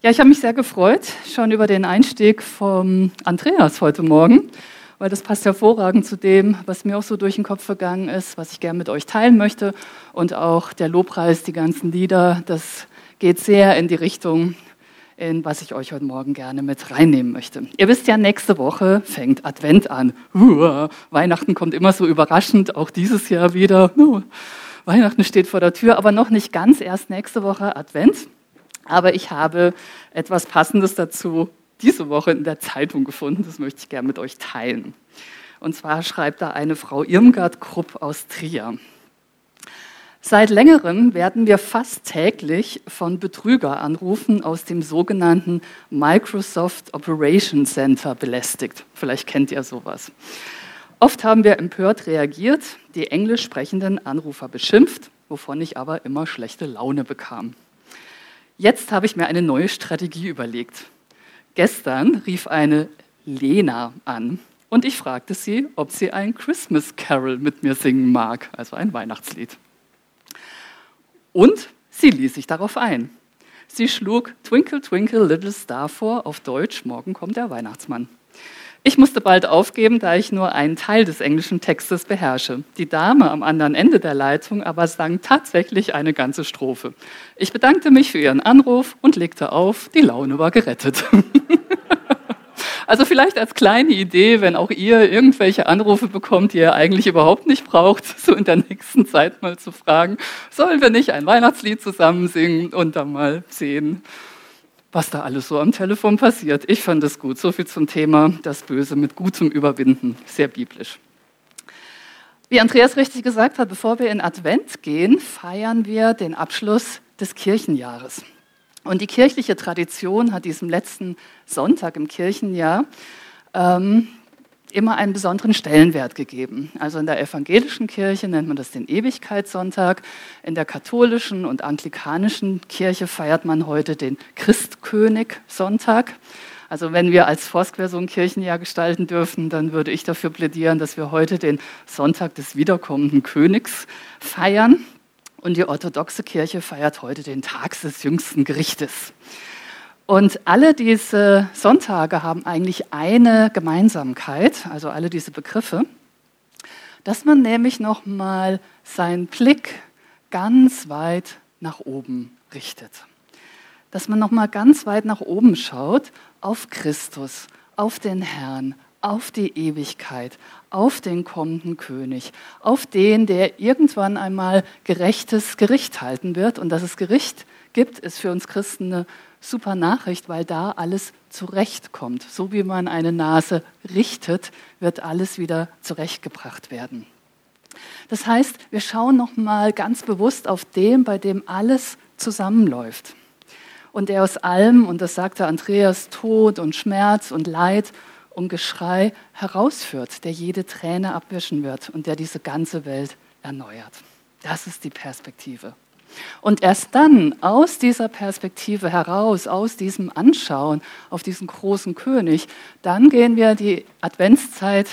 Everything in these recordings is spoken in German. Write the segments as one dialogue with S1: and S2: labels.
S1: Ja, ich habe mich sehr gefreut schon über den Einstieg vom Andreas heute Morgen, weil das passt hervorragend zu dem, was mir auch so durch den Kopf vergangen ist, was ich gerne mit euch teilen möchte. Und auch der Lobpreis, die ganzen Lieder, das geht sehr in die Richtung, in was ich euch heute Morgen gerne mit reinnehmen möchte. Ihr wisst ja, nächste Woche fängt Advent an. Uah, Weihnachten kommt immer so überraschend, auch dieses Jahr wieder. Uh, Weihnachten steht vor der Tür, aber noch nicht ganz, erst nächste Woche Advent. Aber ich habe etwas Passendes dazu diese Woche in der Zeitung gefunden. Das möchte ich gerne mit euch teilen. Und zwar schreibt da eine Frau Irmgard Krupp aus Trier. Seit längerem werden wir fast täglich von Betrügeranrufen aus dem sogenannten Microsoft Operation Center belästigt. Vielleicht kennt ihr sowas. Oft haben wir empört reagiert, die englisch sprechenden Anrufer beschimpft, wovon ich aber immer schlechte Laune bekam. Jetzt habe ich mir eine neue Strategie überlegt. Gestern rief eine Lena an und ich fragte sie, ob sie ein Christmas Carol mit mir singen mag, also ein Weihnachtslied. Und sie ließ sich darauf ein. Sie schlug Twinkle, Twinkle, Little Star vor, auf Deutsch, morgen kommt der Weihnachtsmann. Ich musste bald aufgeben, da ich nur einen Teil des englischen Textes beherrsche. Die Dame am anderen Ende der Leitung aber sang tatsächlich eine ganze Strophe. Ich bedankte mich für ihren Anruf und legte auf, die Laune war gerettet. Also vielleicht als kleine Idee, wenn auch ihr irgendwelche Anrufe bekommt, die ihr eigentlich überhaupt nicht braucht, so in der nächsten Zeit mal zu fragen, sollen wir nicht ein Weihnachtslied zusammen singen und dann mal sehen, was da alles so am Telefon passiert. Ich fand es gut. So viel zum Thema das Böse mit Gutem überwinden. Sehr biblisch. Wie Andreas richtig gesagt hat, bevor wir in Advent gehen, feiern wir den Abschluss des Kirchenjahres. Und die kirchliche Tradition hat diesem letzten Sonntag im Kirchenjahr ähm, immer einen besonderen Stellenwert gegeben. Also in der evangelischen Kirche nennt man das den Ewigkeitssonntag, in der katholischen und anglikanischen Kirche feiert man heute den Christkönig-Sonntag. Also wenn wir als Foursquare so ein Kirchenjahr gestalten dürfen, dann würde ich dafür plädieren, dass wir heute den Sonntag des wiederkommenden Königs feiern. Und die orthodoxe Kirche feiert heute den Tag des jüngsten Gerichtes. Und alle diese Sonntage haben eigentlich eine Gemeinsamkeit, also alle diese Begriffe, dass man nämlich nochmal seinen Blick ganz weit nach oben richtet. Dass man nochmal ganz weit nach oben schaut auf Christus, auf den Herrn, auf die Ewigkeit, auf den kommenden König, auf den, der irgendwann einmal gerechtes Gericht halten wird. Und dass es Gericht gibt, ist für uns Christen eine super Nachricht, weil da alles zurechtkommt. So wie man eine Nase richtet, wird alles wieder zurechtgebracht werden. Das heißt, wir schauen noch mal ganz bewusst auf den, bei dem alles zusammenläuft. Und der aus allem, und das sagte Andreas, Tod und Schmerz und Leid und Geschrei herausführt, der jede Träne abwischen wird und der diese ganze Welt erneuert. Das ist die Perspektive. Und erst dann aus dieser Perspektive heraus, aus diesem Anschauen auf diesen großen König, dann gehen wir die Adventszeit,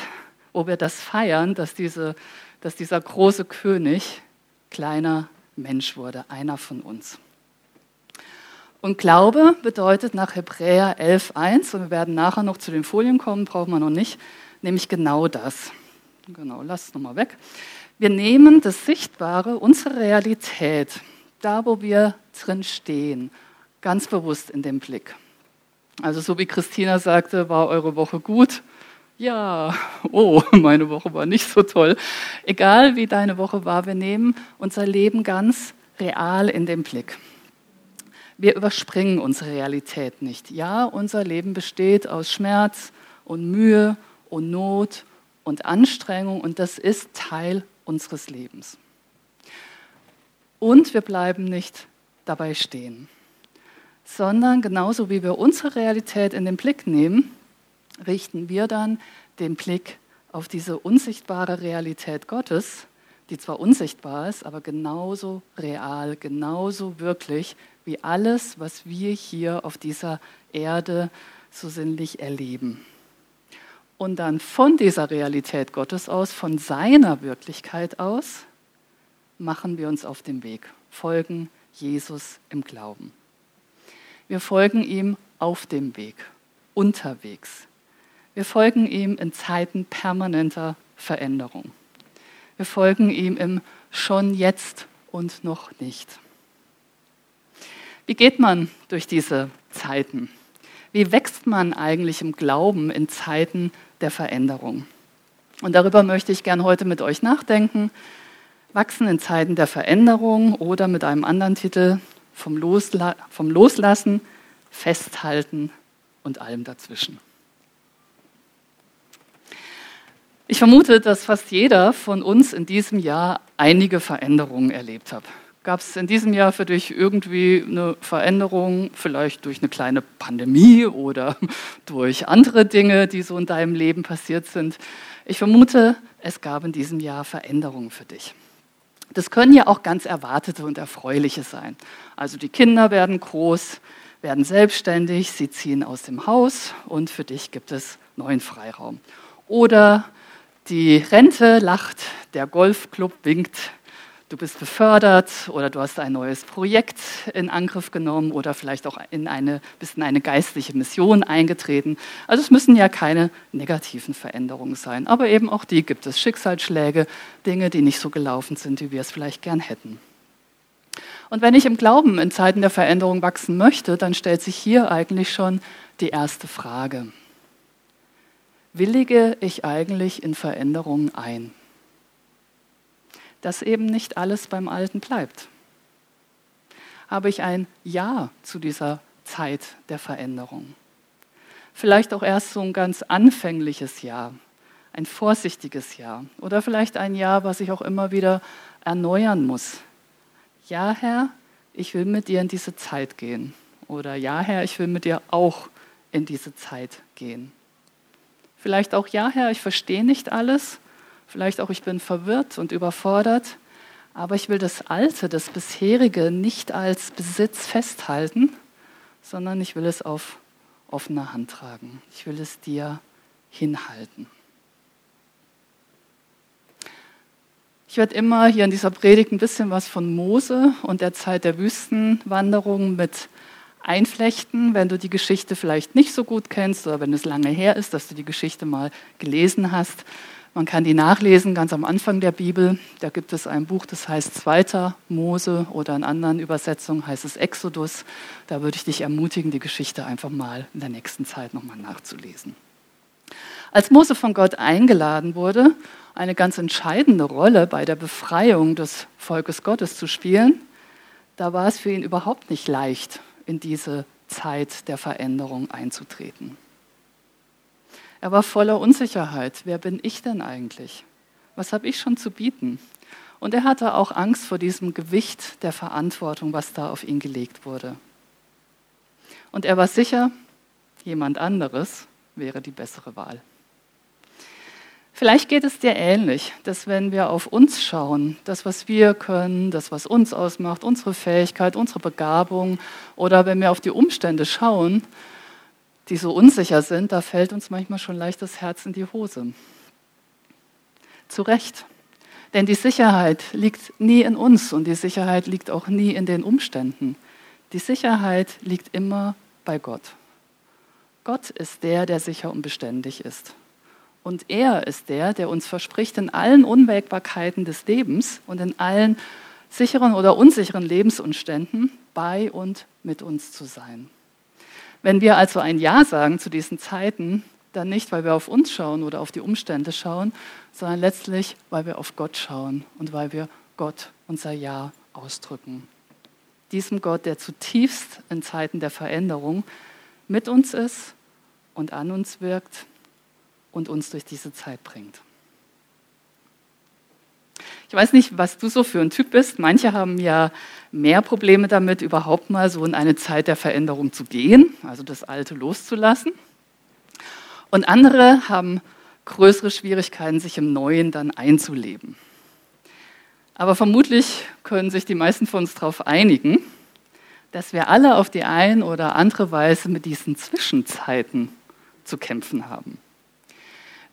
S1: wo wir das feiern, dass, diese, dass dieser große König kleiner Mensch wurde, einer von uns. Und Glaube bedeutet nach Hebräer 11.1, und wir werden nachher noch zu den Folien kommen, brauchen wir noch nicht, nämlich genau das. Genau, lass es nochmal weg. Wir nehmen das Sichtbare, unsere Realität, da wo wir drin stehen, ganz bewusst in den Blick. Also so wie Christina sagte, war eure Woche gut? Ja, oh, meine Woche war nicht so toll. Egal wie deine Woche war, wir nehmen unser Leben ganz real in den Blick. Wir überspringen unsere Realität nicht. Ja, unser Leben besteht aus Schmerz und Mühe und Not und Anstrengung und das ist Teil unseres Lebens. Und wir bleiben nicht dabei stehen, sondern genauso wie wir unsere Realität in den Blick nehmen, richten wir dann den Blick auf diese unsichtbare Realität Gottes, die zwar unsichtbar ist, aber genauso real, genauso wirklich wie alles, was wir hier auf dieser Erde so sinnlich erleben. Und dann von dieser Realität Gottes aus, von seiner Wirklichkeit aus, machen wir uns auf den Weg, folgen Jesus im Glauben. Wir folgen ihm auf dem Weg, unterwegs. Wir folgen ihm in Zeiten permanenter Veränderung. Wir folgen ihm im schon jetzt und noch nicht. Wie geht man durch diese Zeiten? Wie wächst man eigentlich im Glauben in Zeiten der Veränderung? Und darüber möchte ich gern heute mit euch nachdenken. Wachsen in Zeiten der Veränderung oder mit einem anderen Titel vom, Losla vom Loslassen, Festhalten und allem dazwischen. Ich vermute, dass fast jeder von uns in diesem Jahr einige Veränderungen erlebt hat. Gab es in diesem Jahr für dich irgendwie eine Veränderung, vielleicht durch eine kleine Pandemie oder durch andere Dinge, die so in deinem Leben passiert sind? Ich vermute, es gab in diesem Jahr Veränderungen für dich. Das können ja auch ganz erwartete und erfreuliche sein. Also die Kinder werden groß, werden selbstständig, sie ziehen aus dem Haus und für dich gibt es neuen Freiraum. Oder die Rente lacht, der Golfclub winkt, du bist befördert oder du hast ein neues Projekt in Angriff genommen oder vielleicht auch in eine, bist in eine geistliche Mission eingetreten. Also es müssen ja keine negativen Veränderungen sein, aber eben auch die gibt es. Schicksalsschläge, Dinge, die nicht so gelaufen sind, wie wir es vielleicht gern hätten. Und wenn ich im Glauben in Zeiten der Veränderung wachsen möchte, dann stellt sich hier eigentlich schon die erste Frage willige ich eigentlich in Veränderungen ein? Dass eben nicht alles beim Alten bleibt. Habe ich ein Ja zu dieser Zeit der Veränderung? Vielleicht auch erst so ein ganz anfängliches Ja, ein vorsichtiges Ja oder vielleicht ein Ja, was ich auch immer wieder erneuern muss. Ja, Herr, ich will mit dir in diese Zeit gehen. Oder ja, Herr, ich will mit dir auch in diese Zeit gehen. Vielleicht auch, ja, Herr, ich verstehe nicht alles. Vielleicht auch, ich bin verwirrt und überfordert. Aber ich will das Alte, das bisherige nicht als Besitz festhalten, sondern ich will es auf offener Hand tragen. Ich will es dir hinhalten. Ich werde immer hier in dieser Predigt ein bisschen was von Mose und der Zeit der Wüstenwanderung mit einflechten, wenn du die Geschichte vielleicht nicht so gut kennst oder wenn es lange her ist, dass du die Geschichte mal gelesen hast. Man kann die nachlesen ganz am Anfang der Bibel. Da gibt es ein Buch, das heißt Zweiter Mose oder in anderen Übersetzungen heißt es Exodus. Da würde ich dich ermutigen, die Geschichte einfach mal in der nächsten Zeit nochmal nachzulesen. Als Mose von Gott eingeladen wurde, eine ganz entscheidende Rolle bei der Befreiung des Volkes Gottes zu spielen, da war es für ihn überhaupt nicht leicht, in diese Zeit der Veränderung einzutreten. Er war voller Unsicherheit. Wer bin ich denn eigentlich? Was habe ich schon zu bieten? Und er hatte auch Angst vor diesem Gewicht der Verantwortung, was da auf ihn gelegt wurde. Und er war sicher, jemand anderes wäre die bessere Wahl. Vielleicht geht es dir ähnlich, dass wenn wir auf uns schauen, das, was wir können, das, was uns ausmacht, unsere Fähigkeit, unsere Begabung, oder wenn wir auf die Umstände schauen, die so unsicher sind, da fällt uns manchmal schon leicht das Herz in die Hose. Zu Recht. Denn die Sicherheit liegt nie in uns und die Sicherheit liegt auch nie in den Umständen. Die Sicherheit liegt immer bei Gott. Gott ist der, der sicher und beständig ist. Und er ist der, der uns verspricht, in allen Unwägbarkeiten des Lebens und in allen sicheren oder unsicheren Lebensumständen bei und mit uns zu sein. Wenn wir also ein Ja sagen zu diesen Zeiten, dann nicht, weil wir auf uns schauen oder auf die Umstände schauen, sondern letztlich, weil wir auf Gott schauen und weil wir Gott unser Ja ausdrücken. Diesem Gott, der zutiefst in Zeiten der Veränderung mit uns ist und an uns wirkt und uns durch diese Zeit bringt. Ich weiß nicht, was du so für ein Typ bist. Manche haben ja mehr Probleme damit, überhaupt mal so in eine Zeit der Veränderung zu gehen, also das Alte loszulassen. Und andere haben größere Schwierigkeiten, sich im Neuen dann einzuleben. Aber vermutlich können sich die meisten von uns darauf einigen, dass wir alle auf die eine oder andere Weise mit diesen Zwischenzeiten zu kämpfen haben.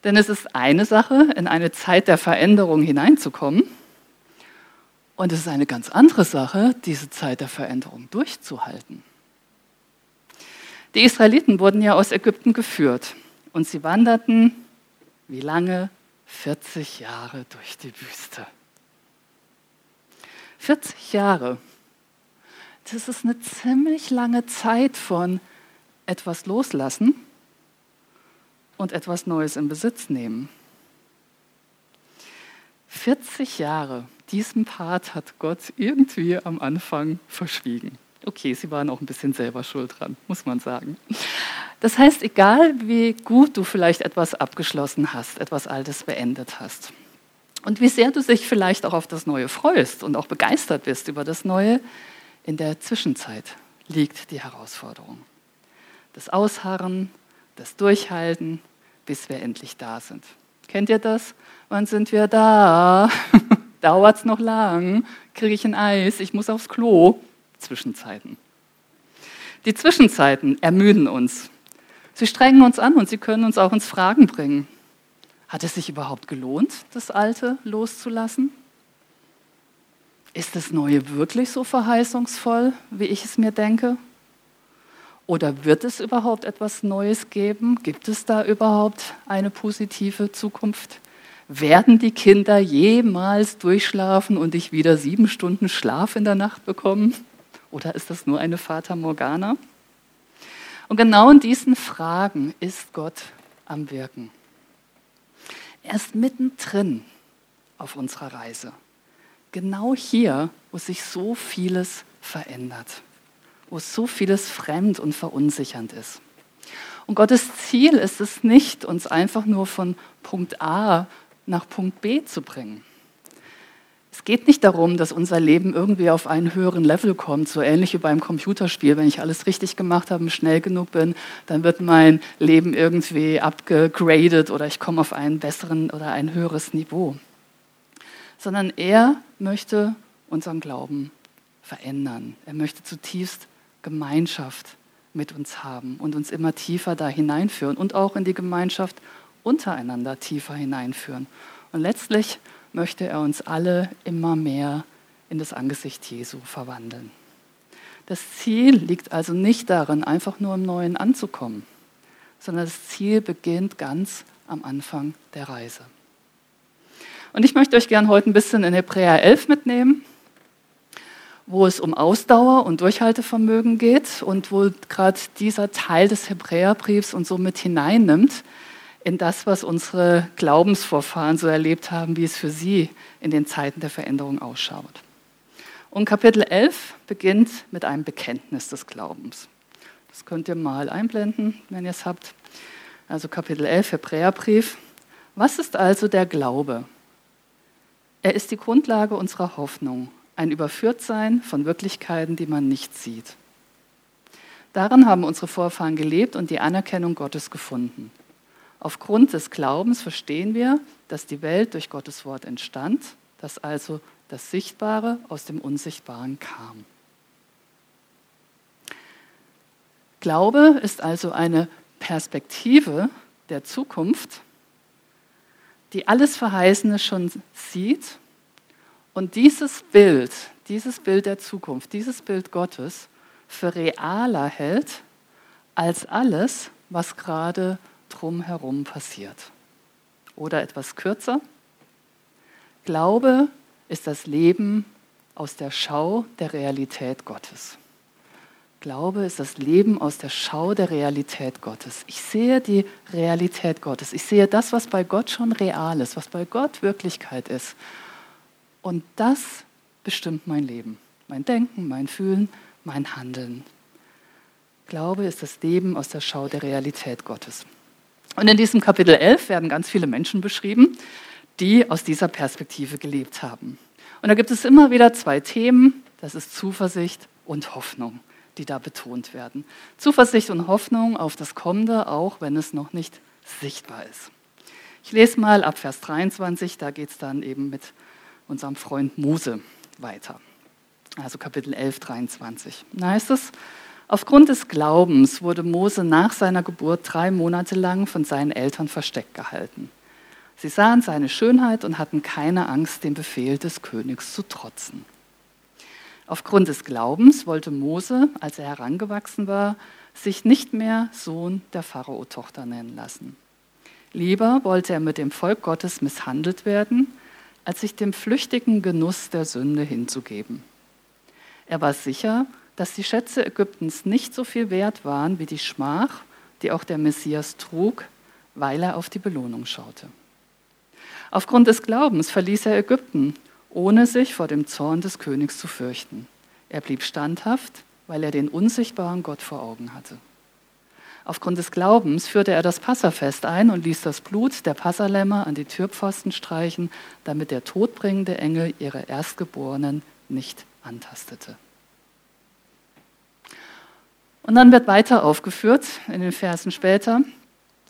S1: Denn es ist eine Sache, in eine Zeit der Veränderung hineinzukommen. Und es ist eine ganz andere Sache, diese Zeit der Veränderung durchzuhalten. Die Israeliten wurden ja aus Ägypten geführt und sie wanderten, wie lange? 40 Jahre durch die Wüste. 40 Jahre. Das ist eine ziemlich lange Zeit von etwas loslassen und etwas Neues in Besitz nehmen. 40 Jahre, diesen Part hat Gott irgendwie am Anfang verschwiegen. Okay, sie waren auch ein bisschen selber schuld dran, muss man sagen. Das heißt, egal wie gut du vielleicht etwas abgeschlossen hast, etwas Altes beendet hast und wie sehr du dich vielleicht auch auf das Neue freust und auch begeistert bist über das Neue, in der Zwischenzeit liegt die Herausforderung. Das Ausharren, das Durchhalten, bis wir endlich da sind. Kennt ihr das? Wann sind wir da? Dauert es noch lang? Kriege ich ein Eis? Ich muss aufs Klo. Zwischenzeiten. Die Zwischenzeiten ermüden uns. Sie strengen uns an und sie können uns auch ins Fragen bringen. Hat es sich überhaupt gelohnt, das Alte loszulassen? Ist das Neue wirklich so verheißungsvoll, wie ich es mir denke? Oder wird es überhaupt etwas Neues geben? Gibt es da überhaupt eine positive Zukunft? Werden die Kinder jemals durchschlafen und ich wieder sieben Stunden Schlaf in der Nacht bekommen? Oder ist das nur eine Fata Morgana? Und genau in diesen Fragen ist Gott am Wirken. Er ist mittendrin auf unserer Reise. Genau hier, wo sich so vieles verändert, wo so vieles fremd und verunsichernd ist. Und Gottes Ziel ist es nicht, uns einfach nur von Punkt A nach Punkt B zu bringen. Es geht nicht darum, dass unser Leben irgendwie auf einen höheren Level kommt, so ähnlich wie beim Computerspiel. Wenn ich alles richtig gemacht habe und schnell genug bin, dann wird mein Leben irgendwie abgegradet oder ich komme auf einen besseren oder ein höheres Niveau. Sondern er möchte unseren Glauben verändern. Er möchte zutiefst Gemeinschaft mit uns haben und uns immer tiefer da hineinführen und auch in die Gemeinschaft untereinander tiefer hineinführen. Und letztlich möchte er uns alle immer mehr in das Angesicht Jesu verwandeln. Das Ziel liegt also nicht darin, einfach nur im Neuen anzukommen, sondern das Ziel beginnt ganz am Anfang der Reise. Und ich möchte euch gern heute ein bisschen in Hebräer 11 mitnehmen, wo es um Ausdauer und Durchhaltevermögen geht und wo gerade dieser Teil des Hebräerbriefs uns so mit hineinnimmt in das, was unsere Glaubensvorfahren so erlebt haben, wie es für sie in den Zeiten der Veränderung ausschaut. Und Kapitel 11 beginnt mit einem Bekenntnis des Glaubens. Das könnt ihr mal einblenden, wenn ihr es habt. Also Kapitel 11, Hebräerbrief. Was ist also der Glaube? Er ist die Grundlage unserer Hoffnung, ein Überführtsein von Wirklichkeiten, die man nicht sieht. Darin haben unsere Vorfahren gelebt und die Anerkennung Gottes gefunden. Aufgrund des Glaubens verstehen wir, dass die Welt durch Gottes Wort entstand, dass also das Sichtbare aus dem Unsichtbaren kam. Glaube ist also eine Perspektive der Zukunft, die alles Verheißene schon sieht und dieses Bild, dieses Bild der Zukunft, dieses Bild Gottes für realer hält als alles, was gerade drumherum passiert. Oder etwas kürzer. Glaube ist das Leben aus der Schau der Realität Gottes. Glaube ist das Leben aus der Schau der Realität Gottes. Ich sehe die Realität Gottes. Ich sehe das, was bei Gott schon real ist, was bei Gott Wirklichkeit ist. Und das bestimmt mein Leben, mein Denken, mein Fühlen, mein Handeln. Glaube ist das Leben aus der Schau der Realität Gottes. Und in diesem Kapitel 11 werden ganz viele Menschen beschrieben, die aus dieser Perspektive gelebt haben. Und da gibt es immer wieder zwei Themen, das ist Zuversicht und Hoffnung, die da betont werden. Zuversicht und Hoffnung auf das Kommende, auch wenn es noch nicht sichtbar ist. Ich lese mal ab Vers 23, da geht es dann eben mit unserem Freund Mose weiter. Also Kapitel 11, 23. Da heißt es, Aufgrund des Glaubens wurde Mose nach seiner Geburt drei Monate lang von seinen Eltern versteckt gehalten. Sie sahen seine Schönheit und hatten keine Angst, dem Befehl des Königs zu trotzen. Aufgrund des Glaubens wollte Mose, als er herangewachsen war, sich nicht mehr Sohn der Pharao-Tochter nennen lassen. Lieber wollte er mit dem Volk Gottes misshandelt werden, als sich dem flüchtigen Genuss der Sünde hinzugeben. Er war sicher, dass die Schätze Ägyptens nicht so viel wert waren wie die Schmach, die auch der Messias trug, weil er auf die Belohnung schaute. Aufgrund des Glaubens verließ er Ägypten, ohne sich vor dem Zorn des Königs zu fürchten. Er blieb standhaft, weil er den unsichtbaren Gott vor Augen hatte. Aufgrund des Glaubens führte er das Passafest ein und ließ das Blut der Passalämmer an die Türpfosten streichen, damit der todbringende Engel ihre Erstgeborenen nicht antastete. Und dann wird weiter aufgeführt in den Versen später,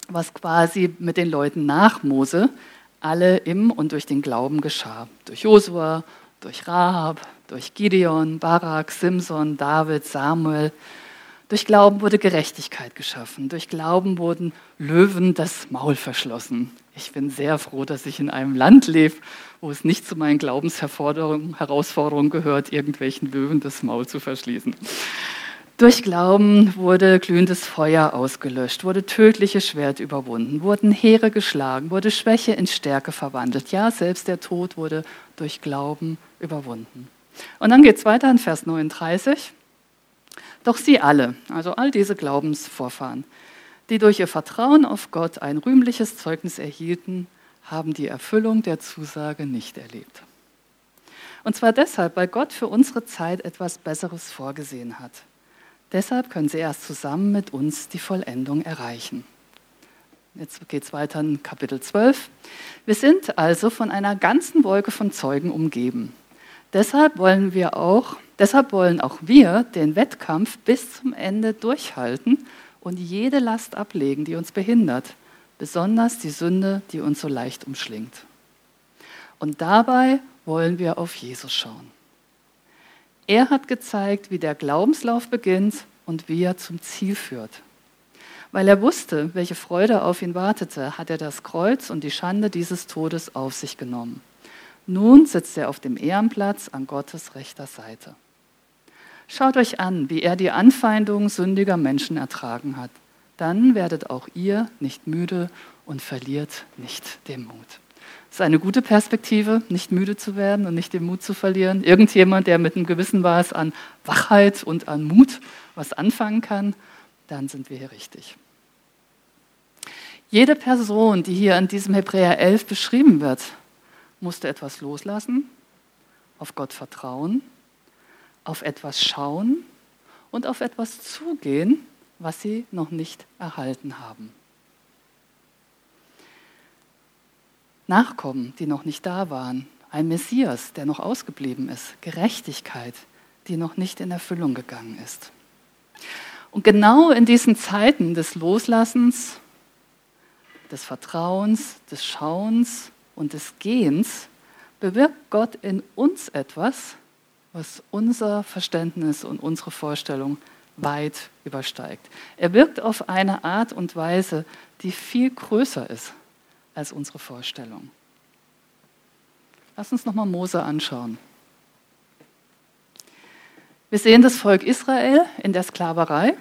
S1: was quasi mit den Leuten nach Mose alle im und durch den Glauben geschah. Durch Josua, durch Rahab, durch Gideon, Barak, Simson, David, Samuel. Durch Glauben wurde Gerechtigkeit geschaffen. Durch Glauben wurden Löwen das Maul verschlossen. Ich bin sehr froh, dass ich in einem Land lebe, wo es nicht zu meinen Glaubensherausforderungen gehört, irgendwelchen Löwen das Maul zu verschließen. Durch Glauben wurde glühendes Feuer ausgelöscht, wurde tödliches Schwert überwunden, wurden Heere geschlagen, wurde Schwäche in Stärke verwandelt. Ja, selbst der Tod wurde durch Glauben überwunden. Und dann geht es weiter in Vers 39. Doch sie alle, also all diese Glaubensvorfahren, die durch ihr Vertrauen auf Gott ein rühmliches Zeugnis erhielten, haben die Erfüllung der Zusage nicht erlebt. Und zwar deshalb, weil Gott für unsere Zeit etwas Besseres vorgesehen hat. Deshalb können sie erst zusammen mit uns die Vollendung erreichen. Jetzt geht es weiter in Kapitel 12. Wir sind also von einer ganzen Wolke von Zeugen umgeben. Deshalb wollen wir auch, deshalb wollen auch wir den Wettkampf bis zum Ende durchhalten und jede Last ablegen, die uns behindert, besonders die Sünde, die uns so leicht umschlingt. Und dabei wollen wir auf Jesus schauen. Er hat gezeigt, wie der Glaubenslauf beginnt und wie er zum Ziel führt. Weil er wusste, welche Freude auf ihn wartete, hat er das Kreuz und die Schande dieses Todes auf sich genommen. Nun sitzt er auf dem Ehrenplatz an Gottes rechter Seite. Schaut euch an, wie er die Anfeindungen sündiger Menschen ertragen hat. Dann werdet auch ihr nicht müde und verliert nicht den Mut. Das ist eine gute Perspektive, nicht müde zu werden und nicht den Mut zu verlieren. Irgendjemand, der mit einem gewissen Maß an Wachheit und an Mut was anfangen kann, dann sind wir hier richtig. Jede Person, die hier in diesem Hebräer 11 beschrieben wird, musste etwas loslassen, auf Gott vertrauen, auf etwas schauen und auf etwas zugehen, was sie noch nicht erhalten haben. Nachkommen, die noch nicht da waren, ein Messias, der noch ausgeblieben ist, Gerechtigkeit, die noch nicht in Erfüllung gegangen ist. Und genau in diesen Zeiten des Loslassens, des Vertrauens, des Schauens und des Gehens bewirkt Gott in uns etwas, was unser Verständnis und unsere Vorstellung weit übersteigt. Er wirkt auf eine Art und Weise, die viel größer ist als unsere Vorstellung. Lass uns nochmal Mose anschauen. Wir sehen das Volk Israel in der Sklaverei.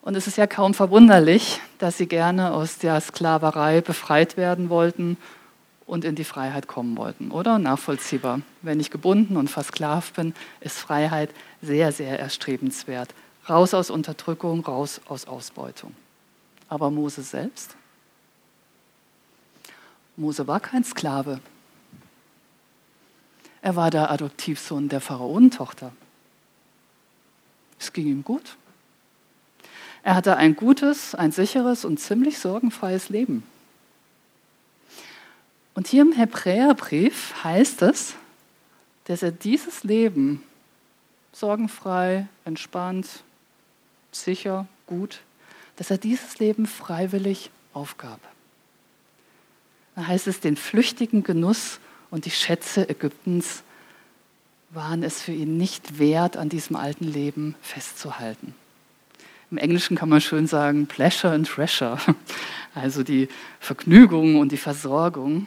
S1: Und es ist ja kaum verwunderlich, dass sie gerne aus der Sklaverei befreit werden wollten und in die Freiheit kommen wollten, oder? Nachvollziehbar. Wenn ich gebunden und versklavt bin, ist Freiheit sehr, sehr erstrebenswert. Raus aus Unterdrückung, raus aus Ausbeutung. Aber Mose selbst? Mose war kein Sklave. Er war der Adoptivsohn der Pharaonentochter. Es ging ihm gut. Er hatte ein gutes, ein sicheres und ziemlich sorgenfreies Leben. Und hier im Hebräerbrief heißt es, dass er dieses Leben sorgenfrei, entspannt, sicher, gut, dass er dieses Leben freiwillig aufgab. Da heißt es, den flüchtigen Genuss und die Schätze Ägyptens waren es für ihn nicht wert, an diesem alten Leben festzuhalten. Im Englischen kann man schön sagen, Pleasure and Treasure, also die Vergnügung und die Versorgung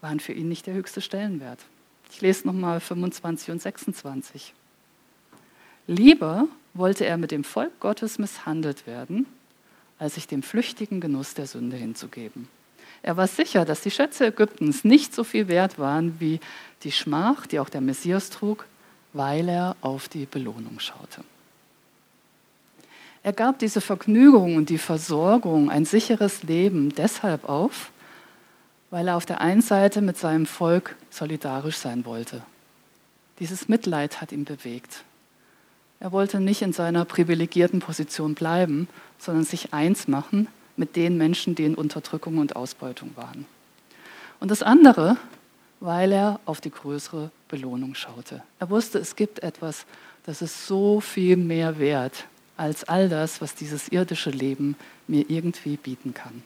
S1: waren für ihn nicht der höchste Stellenwert. Ich lese nochmal 25 und 26. Lieber wollte er mit dem Volk Gottes misshandelt werden, als sich dem flüchtigen Genuss der Sünde hinzugeben. Er war sicher, dass die Schätze Ägyptens nicht so viel wert waren wie die Schmach, die auch der Messias trug, weil er auf die Belohnung schaute. Er gab diese Vergnügung und die Versorgung, ein sicheres Leben deshalb auf, weil er auf der einen Seite mit seinem Volk solidarisch sein wollte. Dieses Mitleid hat ihn bewegt. Er wollte nicht in seiner privilegierten Position bleiben, sondern sich eins machen mit den Menschen, die in Unterdrückung und Ausbeutung waren. Und das andere, weil er auf die größere Belohnung schaute. Er wusste, es gibt etwas, das ist so viel mehr wert als all das, was dieses irdische Leben mir irgendwie bieten kann.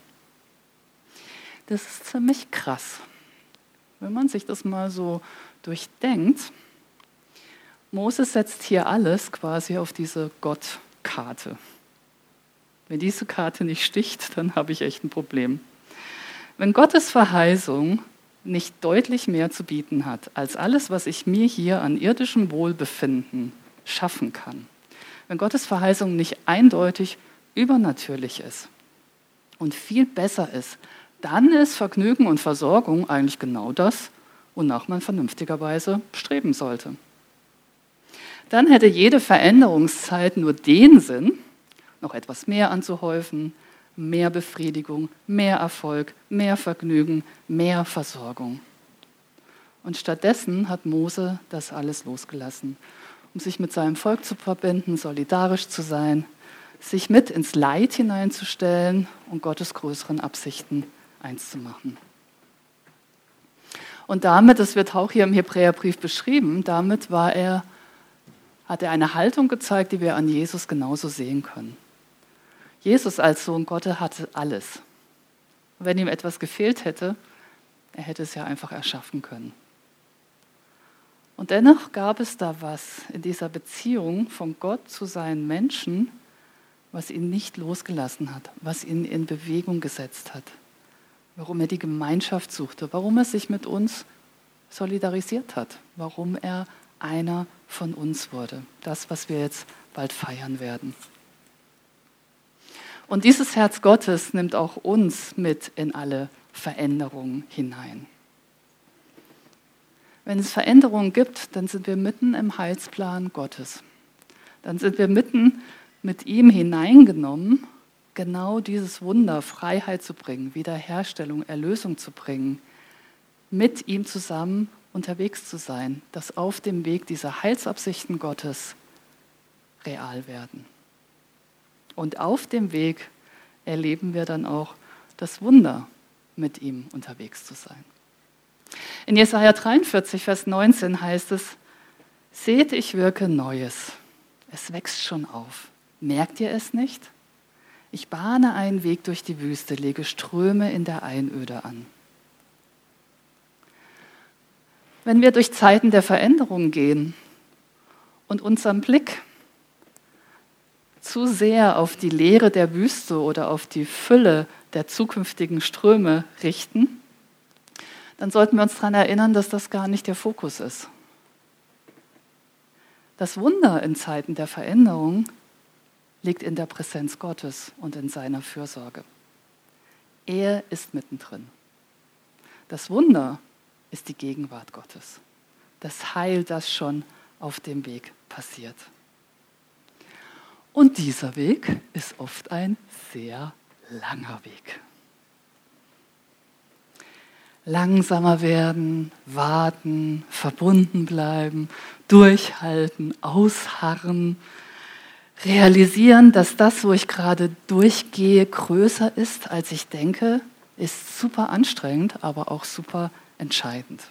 S1: Das ist ziemlich krass. Wenn man sich das mal so durchdenkt, Moses setzt hier alles quasi auf diese Gottkarte. Wenn diese Karte nicht sticht, dann habe ich echt ein Problem. Wenn Gottes Verheißung nicht deutlich mehr zu bieten hat als alles, was ich mir hier an irdischem Wohlbefinden schaffen kann, wenn Gottes Verheißung nicht eindeutig übernatürlich ist und viel besser ist, dann ist Vergnügen und Versorgung eigentlich genau das, wonach man vernünftigerweise streben sollte dann hätte jede Veränderungszeit nur den Sinn, noch etwas mehr anzuhäufen, mehr Befriedigung, mehr Erfolg, mehr Vergnügen, mehr Versorgung. Und stattdessen hat Mose das alles losgelassen, um sich mit seinem Volk zu verbinden, solidarisch zu sein, sich mit ins Leid hineinzustellen und Gottes größeren Absichten eins zu machen. Und damit, das wird auch hier im Hebräerbrief beschrieben, damit war er hat er eine Haltung gezeigt, die wir an Jesus genauso sehen können. Jesus als Sohn Gottes hatte alles. wenn ihm etwas gefehlt hätte, er hätte es ja einfach erschaffen können. Und dennoch gab es da was in dieser Beziehung von Gott zu seinen Menschen, was ihn nicht losgelassen hat, was ihn in Bewegung gesetzt hat, warum er die Gemeinschaft suchte, warum er sich mit uns solidarisiert hat, warum er einer von uns wurde. Das, was wir jetzt bald feiern werden. Und dieses Herz Gottes nimmt auch uns mit in alle Veränderungen hinein. Wenn es Veränderungen gibt, dann sind wir mitten im Heilsplan Gottes. Dann sind wir mitten mit ihm hineingenommen, genau dieses Wunder, Freiheit zu bringen, Wiederherstellung, Erlösung zu bringen, mit ihm zusammen unterwegs zu sein, dass auf dem Weg dieser Heilsabsichten Gottes real werden. Und auf dem Weg erleben wir dann auch das Wunder, mit ihm unterwegs zu sein. In Jesaja 43, Vers 19 heißt es: Seht, ich wirke Neues. Es wächst schon auf. Merkt ihr es nicht? Ich bahne einen Weg durch die Wüste, lege Ströme in der Einöde an. Wenn wir durch Zeiten der Veränderung gehen und unseren Blick zu sehr auf die Leere der Wüste oder auf die Fülle der zukünftigen Ströme richten, dann sollten wir uns daran erinnern, dass das gar nicht der Fokus ist. Das Wunder in Zeiten der Veränderung liegt in der Präsenz Gottes und in seiner Fürsorge. Er ist mittendrin. Das Wunder ist die Gegenwart Gottes. Das Heil, das schon auf dem Weg passiert. Und dieser Weg ist oft ein sehr langer Weg. Langsamer werden, warten, verbunden bleiben, durchhalten, ausharren, realisieren, dass das, wo ich gerade durchgehe, größer ist, als ich denke, ist super anstrengend, aber auch super entscheidend.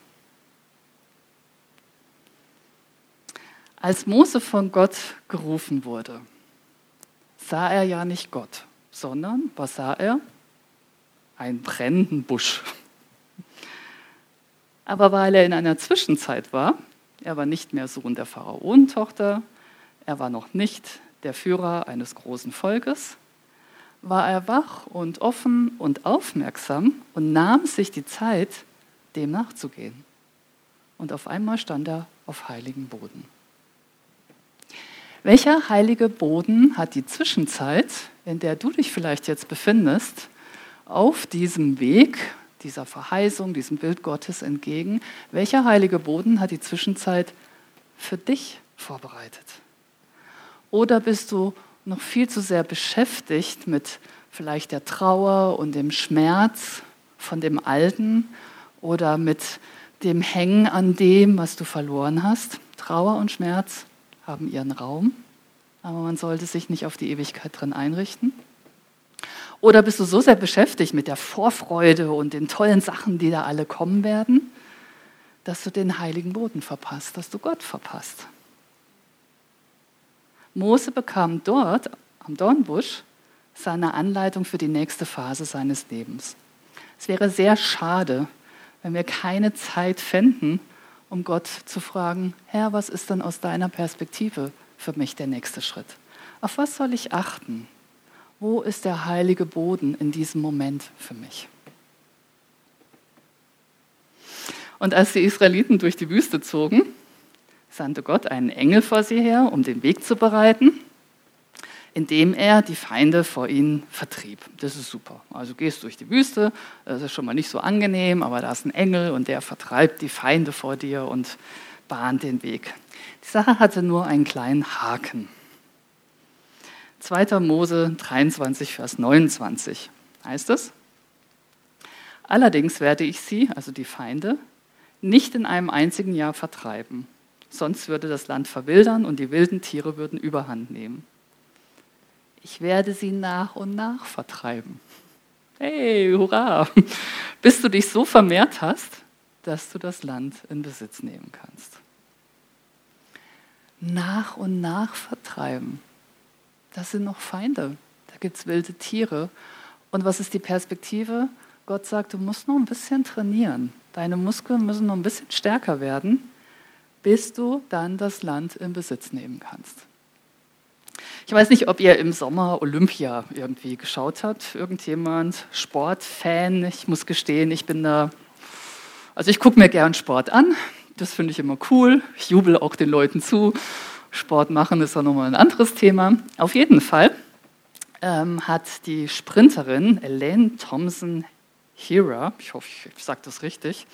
S1: Als Mose von Gott gerufen wurde, sah er ja nicht Gott, sondern was sah er? Einen brennenden Busch. Aber weil er in einer Zwischenzeit war, er war nicht mehr Sohn der Pharaonentochter, er war noch nicht der Führer eines großen Volkes, war er wach und offen und aufmerksam und nahm sich die Zeit, dem nachzugehen. Und auf einmal stand er auf heiligem Boden. Welcher heilige Boden hat die Zwischenzeit, in der du dich vielleicht jetzt befindest, auf diesem Weg, dieser Verheißung, diesem Bild Gottes entgegen, welcher heilige Boden hat die Zwischenzeit für dich vorbereitet? Oder bist du noch viel zu sehr beschäftigt mit vielleicht der Trauer und dem Schmerz von dem Alten oder mit dem Hängen an dem, was du verloren hast? Trauer und Schmerz haben ihren Raum, aber man sollte sich nicht auf die Ewigkeit drin einrichten. Oder bist du so sehr beschäftigt mit der Vorfreude und den tollen Sachen, die da alle kommen werden, dass du den heiligen Boden verpasst, dass du Gott verpasst? Mose bekam dort am Dornbusch seine Anleitung für die nächste Phase seines Lebens. Es wäre sehr schade, wenn wir keine Zeit fänden, um Gott zu fragen, Herr, was ist denn aus deiner Perspektive für mich der nächste Schritt? Auf was soll ich achten? Wo ist der heilige Boden in diesem Moment für mich? Und als die Israeliten durch die Wüste zogen, sandte Gott einen Engel vor sie her, um den Weg zu bereiten, indem er die Feinde vor ihnen vertrieb. Das ist super. Also gehst durch die Wüste, das ist schon mal nicht so angenehm, aber da ist ein Engel und der vertreibt die Feinde vor dir und bahnt den Weg. Die Sache hatte nur einen kleinen Haken. 2. Mose 23, Vers 29 heißt es. Allerdings werde ich sie, also die Feinde, nicht in einem einzigen Jahr vertreiben. Sonst würde das Land verwildern und die wilden Tiere würden überhand nehmen. Ich werde sie nach und nach vertreiben. Hey, hurra! Bis du dich so vermehrt hast, dass du das Land in Besitz nehmen kannst. Nach und nach vertreiben das sind noch Feinde. Da gibt es wilde Tiere. Und was ist die Perspektive? Gott sagt, du musst noch ein bisschen trainieren. Deine Muskeln müssen noch ein bisschen stärker werden, bis du dann das Land in Besitz nehmen kannst. Ich weiß nicht, ob ihr im Sommer Olympia irgendwie geschaut habt. Irgendjemand, Sportfan. Ich muss gestehen, ich bin da. Also ich gucke mir gern Sport an. Das finde ich immer cool. Ich jubel auch den Leuten zu. Sport machen ist auch nochmal ein anderes Thema. Auf jeden Fall ähm, hat die Sprinterin Elaine Thompson Hera, ich hoffe, ich sage das richtig,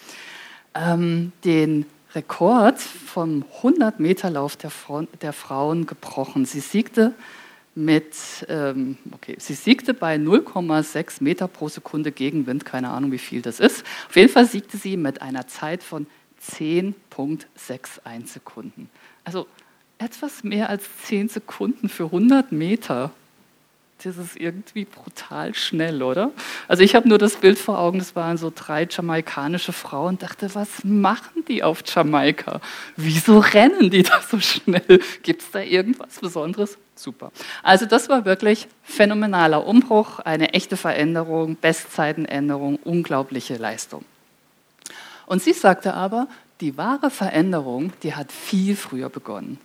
S1: ähm, den Rekord vom 100-Meter-Lauf der, der, Frauen gebrochen. Sie siegte mit, ähm, okay, sie siegte bei 0,6 Meter pro Sekunde Gegenwind, keine Ahnung, wie viel das ist. Auf jeden Fall siegte sie mit einer Zeit von 10,61 Sekunden. Also etwas mehr als 10 Sekunden für 100 Meter. Das ist irgendwie brutal schnell, oder? Also ich habe nur das Bild vor Augen, das waren so drei jamaikanische Frauen und dachte, was machen die auf Jamaika? Wieso rennen die da so schnell? Gibt es da irgendwas Besonderes? Super. Also das war wirklich phänomenaler Umbruch, eine echte Veränderung, Bestzeitenänderung, unglaubliche Leistung. Und sie sagte aber, die wahre Veränderung, die hat viel früher begonnen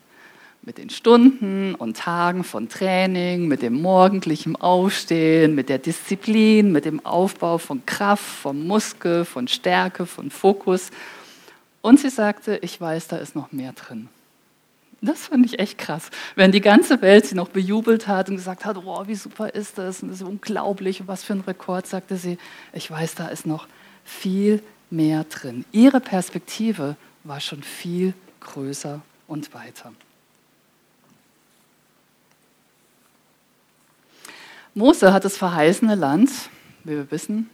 S1: mit den Stunden und Tagen von Training, mit dem morgendlichen Aufstehen, mit der Disziplin, mit dem Aufbau von Kraft, vom Muskel, von Stärke, von Fokus. Und sie sagte, ich weiß, da ist noch mehr drin. Das fand ich echt krass. Wenn die ganze Welt sie noch bejubelt hat und gesagt hat, wow, wie super ist das und das ist unglaublich und was für ein Rekord, sagte sie, ich weiß, da ist noch viel mehr drin. Ihre Perspektive war schon viel größer und weiter. Mose hat das verheißene Land, wie wir wissen,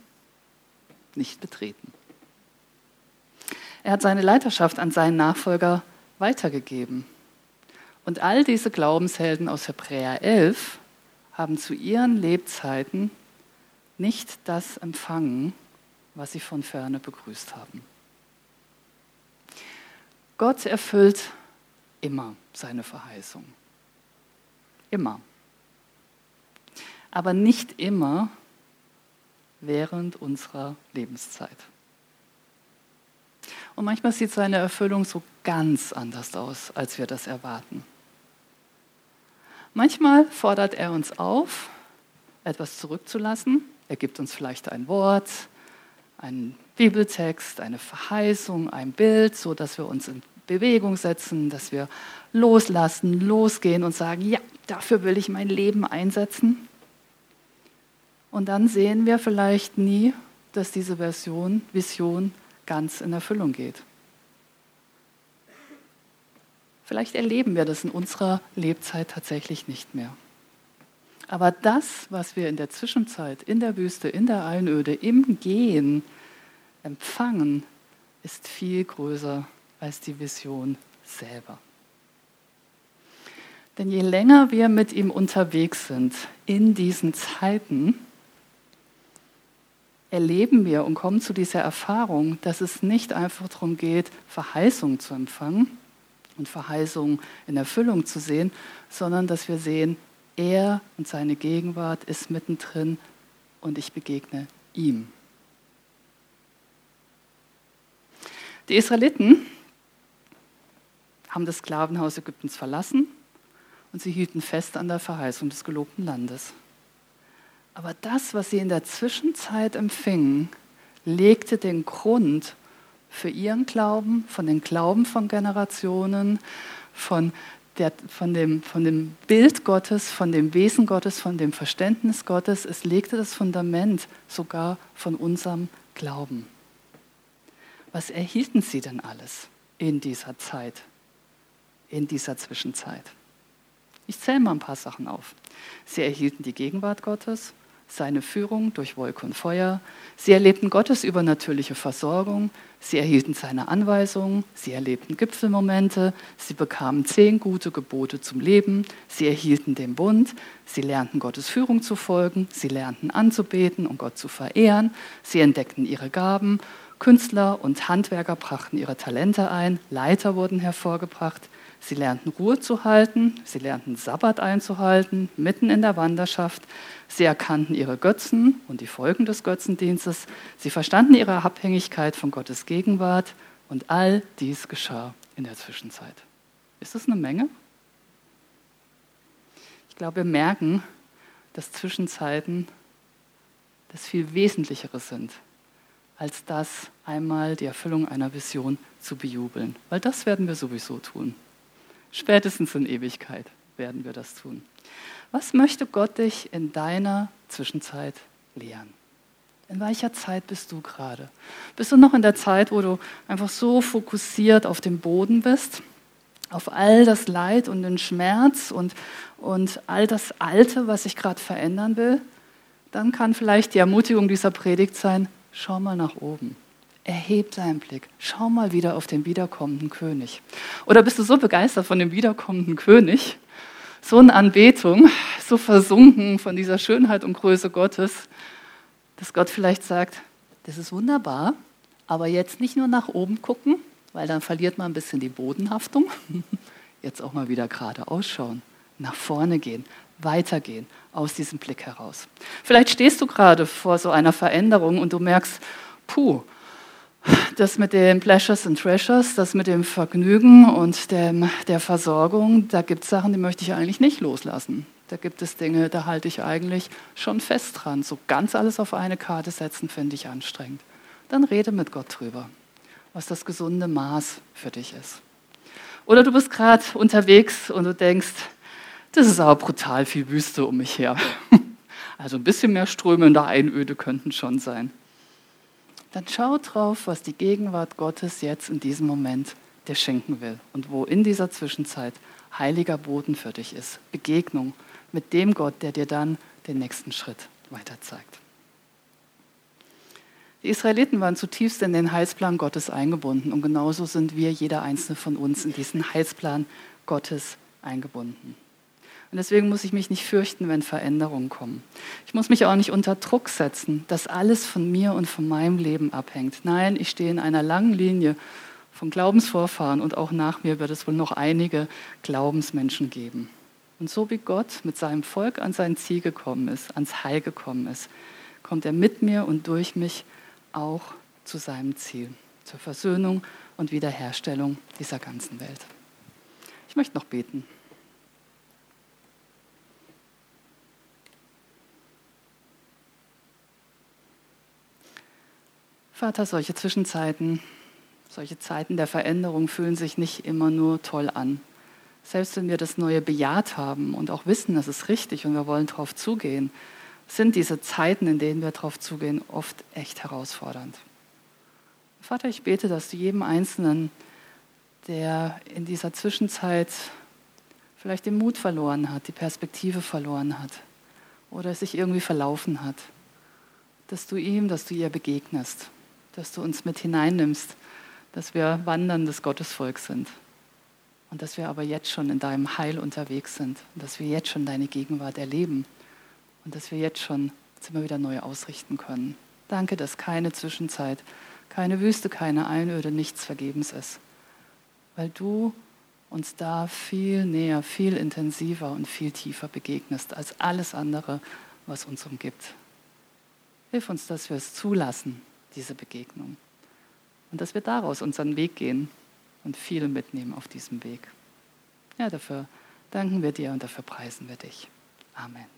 S1: nicht betreten. Er hat seine Leiterschaft an seinen Nachfolger weitergegeben. Und all diese Glaubenshelden aus Hebräer 11 haben zu ihren Lebzeiten nicht das empfangen, was sie von ferne begrüßt haben. Gott erfüllt immer seine Verheißung. Immer aber nicht immer während unserer Lebenszeit. Und manchmal sieht seine Erfüllung so ganz anders aus, als wir das erwarten. Manchmal fordert er uns auf, etwas zurückzulassen. Er gibt uns vielleicht ein Wort, einen Bibeltext, eine Verheißung, ein Bild, so dass wir uns Bewegung setzen, dass wir loslassen, losgehen und sagen, ja, dafür will ich mein Leben einsetzen. Und dann sehen wir vielleicht nie, dass diese Version, Vision ganz in Erfüllung geht. Vielleicht erleben wir das in unserer Lebzeit tatsächlich nicht mehr. Aber das, was wir in der Zwischenzeit, in der Wüste, in der Einöde, im Gehen empfangen, ist viel größer als die Vision selber. Denn je länger wir mit ihm unterwegs sind in diesen Zeiten, erleben wir und kommen zu dieser Erfahrung, dass es nicht einfach darum geht, Verheißungen zu empfangen und Verheißungen in Erfüllung zu sehen, sondern dass wir sehen, er und seine Gegenwart ist mittendrin und ich begegne ihm. Die Israeliten haben das Sklavenhaus Ägyptens verlassen und sie hielten fest an der Verheißung des gelobten Landes. Aber das, was sie in der Zwischenzeit empfingen, legte den Grund für ihren Glauben, von den Glauben von Generationen, von, der, von, dem, von dem Bild Gottes, von dem Wesen Gottes, von dem Verständnis Gottes. Es legte das Fundament sogar von unserem Glauben. Was erhielten sie denn alles in dieser Zeit, in dieser Zwischenzeit? Ich zähle mal ein paar Sachen auf. Sie erhielten die Gegenwart Gottes, seine Führung durch Wolke und Feuer. Sie erlebten Gottes übernatürliche Versorgung. Sie erhielten seine Anweisungen. Sie erlebten Gipfelmomente. Sie bekamen zehn gute Gebote zum Leben. Sie erhielten den Bund. Sie lernten Gottes Führung zu folgen. Sie lernten anzubeten und Gott zu verehren. Sie entdeckten ihre Gaben. Künstler und Handwerker brachten ihre Talente ein. Leiter wurden hervorgebracht. Sie lernten Ruhe zu halten, sie lernten Sabbat einzuhalten, mitten in der Wanderschaft. Sie erkannten ihre Götzen und die Folgen des Götzendienstes. Sie verstanden ihre Abhängigkeit von Gottes Gegenwart und all dies geschah in der Zwischenzeit. Ist das eine Menge? Ich glaube, wir merken, dass Zwischenzeiten das viel Wesentlichere sind, als das einmal die Erfüllung einer Vision zu bejubeln. Weil das werden wir sowieso tun. Spätestens in Ewigkeit werden wir das tun. Was möchte Gott dich in deiner Zwischenzeit lehren? In welcher Zeit bist du gerade? Bist du noch in der Zeit, wo du einfach so fokussiert auf dem Boden bist, auf all das Leid und den Schmerz und, und all das Alte, was sich gerade verändern will? Dann kann vielleicht die Ermutigung dieser Predigt sein, schau mal nach oben. Erheb deinen Blick. Schau mal wieder auf den wiederkommenden König. Oder bist du so begeistert von dem wiederkommenden König, so in Anbetung, so versunken von dieser Schönheit und Größe Gottes, dass Gott vielleicht sagt, das ist wunderbar, aber jetzt nicht nur nach oben gucken, weil dann verliert man ein bisschen die Bodenhaftung. Jetzt auch mal wieder gerade ausschauen, nach vorne gehen, weitergehen aus diesem Blick heraus. Vielleicht stehst du gerade vor so einer Veränderung und du merkst, puh, das mit den Pleasures and Treasures, das mit dem Vergnügen und dem, der Versorgung, da gibt es Sachen, die möchte ich eigentlich nicht loslassen. Da gibt es Dinge, da halte ich eigentlich schon fest dran. So ganz alles auf eine Karte setzen, finde ich anstrengend. Dann rede mit Gott drüber, was das gesunde Maß für dich ist. Oder du bist gerade unterwegs und du denkst, das ist aber brutal viel Wüste um mich her. Also ein bisschen mehr Ströme Einöde könnten schon sein dann schau drauf, was die Gegenwart Gottes jetzt in diesem Moment dir schenken will und wo in dieser Zwischenzeit heiliger Boden für dich ist. Begegnung mit dem Gott, der dir dann den nächsten Schritt weiter zeigt. Die Israeliten waren zutiefst in den Heilsplan Gottes eingebunden und genauso sind wir, jeder einzelne von uns, in diesen Heilsplan Gottes eingebunden. Und deswegen muss ich mich nicht fürchten, wenn Veränderungen kommen. Ich muss mich auch nicht unter Druck setzen, dass alles von mir und von meinem Leben abhängt. Nein, ich stehe in einer langen Linie von Glaubensvorfahren und auch nach mir wird es wohl noch einige Glaubensmenschen geben. Und so wie Gott mit seinem Volk an sein Ziel gekommen ist, ans Heil gekommen ist, kommt er mit mir und durch mich auch zu seinem Ziel, zur Versöhnung und Wiederherstellung dieser ganzen Welt. Ich möchte noch beten. Vater, solche Zwischenzeiten, Solche Zeiten der Veränderung fühlen sich nicht immer nur toll an. Selbst wenn wir das Neue bejaht haben und auch wissen, das ist richtig und wir wollen darauf zugehen, sind diese Zeiten, in denen wir darauf zugehen, oft echt herausfordernd. Vater, ich bete, dass du jedem Einzelnen, der in dieser Zwischenzeit vielleicht den Mut verloren hat, die Perspektive verloren hat oder sich irgendwie verlaufen hat, dass du ihm, dass du ihr begegnest, dass du uns mit hineinnimmst, dass wir wanderndes Gottesvolk sind. Und dass wir aber jetzt schon in deinem Heil unterwegs sind. Und dass wir jetzt schon deine Gegenwart erleben. Und dass wir jetzt schon uns immer wieder neu ausrichten können. Danke, dass keine Zwischenzeit, keine Wüste, keine Einöde, nichts vergebens ist, weil du uns da viel näher, viel intensiver und viel tiefer begegnest als alles andere, was uns umgibt. Hilf uns, dass wir es zulassen, diese Begegnung. Und dass wir daraus unseren Weg gehen und viel mitnehmen auf diesem Weg. Ja, dafür danken wir dir und dafür preisen wir dich. Amen.